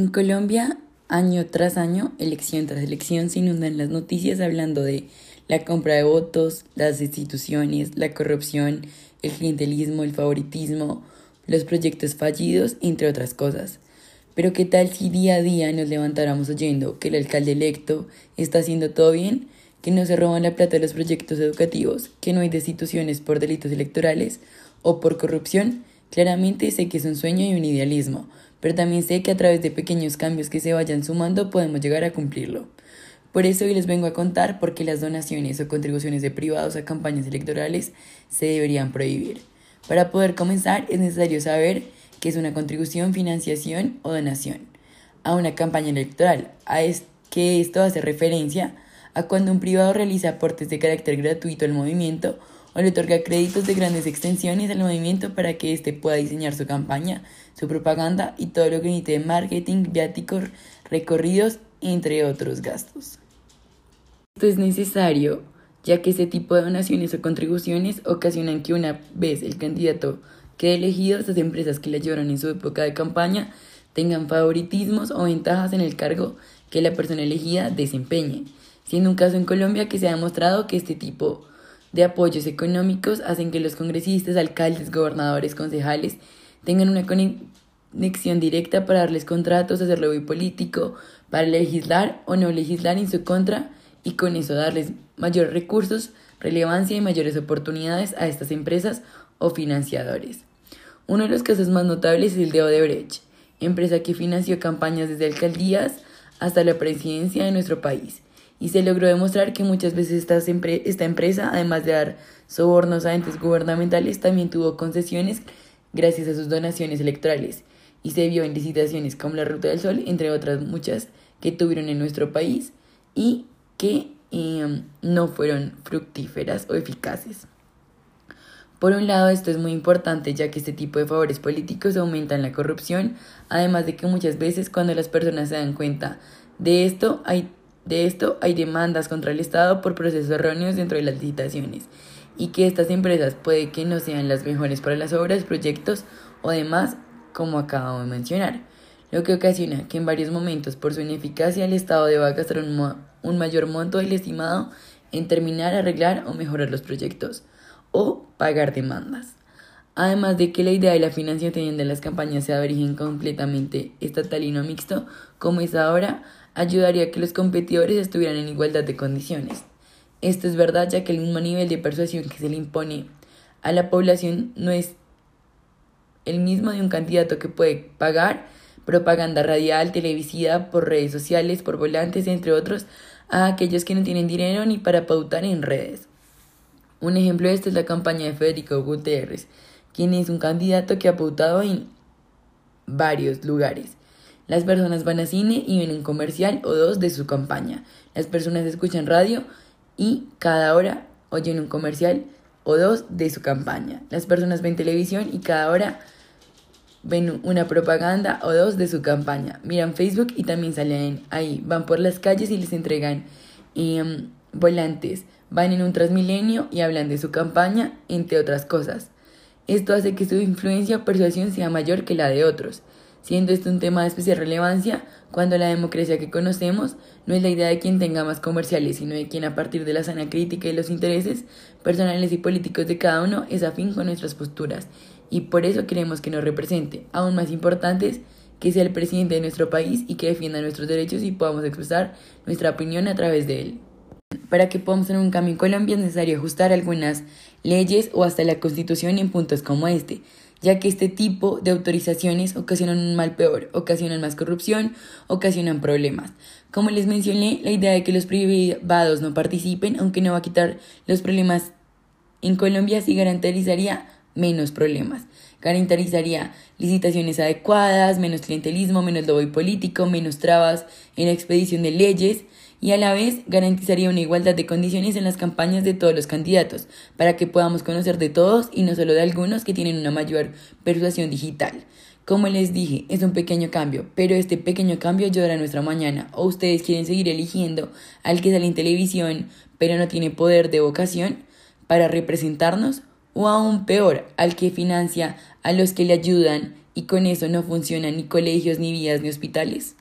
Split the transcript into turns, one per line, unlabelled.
En Colombia, año tras año, elección tras elección, se inundan las noticias hablando de la compra de votos, las instituciones, la corrupción, el clientelismo, el favoritismo, los proyectos fallidos, entre otras cosas. Pero ¿qué tal si día a día nos levantáramos oyendo que el alcalde electo está haciendo todo bien, que no se roban la plata de los proyectos educativos, que no hay destituciones por delitos electorales o por corrupción? Claramente sé que es un sueño y un idealismo, pero también sé que a través de pequeños cambios que se vayan sumando podemos llegar a cumplirlo. Por eso hoy les vengo a contar por qué las donaciones o contribuciones de privados a campañas electorales se deberían prohibir. Para poder comenzar es necesario saber qué es una contribución, financiación o donación a una campaña electoral, a es que esto hace referencia a cuando un privado realiza aportes de carácter gratuito al movimiento o le otorga créditos de grandes extensiones al movimiento para que éste pueda diseñar su campaña, su propaganda y todo lo que necesite de marketing, viáticos, recorridos, entre otros gastos. Esto es necesario ya que este tipo de donaciones o contribuciones ocasionan que una vez el candidato quede elegido, estas empresas que le ayudaron en su época de campaña tengan favoritismos o ventajas en el cargo que la persona elegida desempeñe, siendo un caso en Colombia que se ha demostrado que este tipo de apoyos económicos hacen que los congresistas, alcaldes, gobernadores, concejales tengan una conexión directa para darles contratos, hacer lobby político, para legislar o no legislar en su contra y con eso darles mayores recursos, relevancia y mayores oportunidades a estas empresas o financiadores. Uno de los casos más notables es el de Odebrecht, empresa que financió campañas desde alcaldías hasta la presidencia de nuestro país y se logró demostrar que muchas veces esta, esta empresa, además de dar sobornos a entes gubernamentales, también tuvo concesiones gracias a sus donaciones electorales y se vio en licitaciones como la Ruta del Sol, entre otras muchas que tuvieron en nuestro país y que em, no fueron fructíferas o eficaces. Por un lado, esto es muy importante ya que este tipo de favores políticos aumentan la corrupción, además de que muchas veces cuando las personas se dan cuenta de esto, hay de esto hay demandas contra el Estado por procesos erróneos dentro de las licitaciones y que estas empresas puede que no sean las mejores para las obras, proyectos o demás, como acabo de mencionar, lo que ocasiona que en varios momentos por su ineficacia el Estado deba gastar un, un mayor monto del estimado en terminar, arreglar o mejorar los proyectos o pagar demandas. Además de que la idea de la financiación de las campañas sea de origen completamente estatal y no mixto, como es ahora, ayudaría a que los competidores estuvieran en igualdad de condiciones. Esto es verdad ya que el mismo nivel de persuasión que se le impone a la población no es el mismo de un candidato que puede pagar propaganda radial, televisiva, por redes sociales, por volantes, entre otros, a aquellos que no tienen dinero ni para pautar en redes. Un ejemplo de esto es la campaña de Federico Gutiérrez, quien es un candidato que ha pautado en varios lugares. Las personas van a cine y ven un comercial o dos de su campaña. Las personas escuchan radio y cada hora oyen un comercial o dos de su campaña. Las personas ven televisión y cada hora ven una propaganda o dos de su campaña. Miran Facebook y también salen ahí. Van por las calles y les entregan em, volantes. Van en un transmilenio y hablan de su campaña, entre otras cosas. Esto hace que su influencia o persuasión sea mayor que la de otros siendo esto un tema de especial relevancia cuando la democracia que conocemos no es la idea de quien tenga más comerciales, sino de quien a partir de la sana crítica y los intereses personales y políticos de cada uno es afín con nuestras posturas y por eso queremos que nos represente. Aún más importante es que sea el presidente de nuestro país y que defienda nuestros derechos y podamos expresar nuestra opinión a través de él. Para que podamos tener un cambio en Colombia es necesario ajustar algunas leyes o hasta la constitución en puntos como este, ya que este tipo de autorizaciones ocasionan un mal peor, ocasionan más corrupción, ocasionan problemas. Como les mencioné, la idea de que los privados no participen, aunque no va a quitar los problemas en Colombia, sí garantizaría menos problemas. Garantizaría licitaciones adecuadas, menos clientelismo, menos lobby político, menos trabas en la expedición de leyes, y a la vez garantizaría una igualdad de condiciones en las campañas de todos los candidatos, para que podamos conocer de todos y no solo de algunos que tienen una mayor persuasión digital. Como les dije, es un pequeño cambio, pero este pequeño cambio ayudará a nuestra mañana. O ustedes quieren seguir eligiendo al que sale en televisión, pero no tiene poder de vocación para representarnos, o aún peor, al que financia a los que le ayudan y con eso no funcionan ni colegios, ni vías, ni hospitales.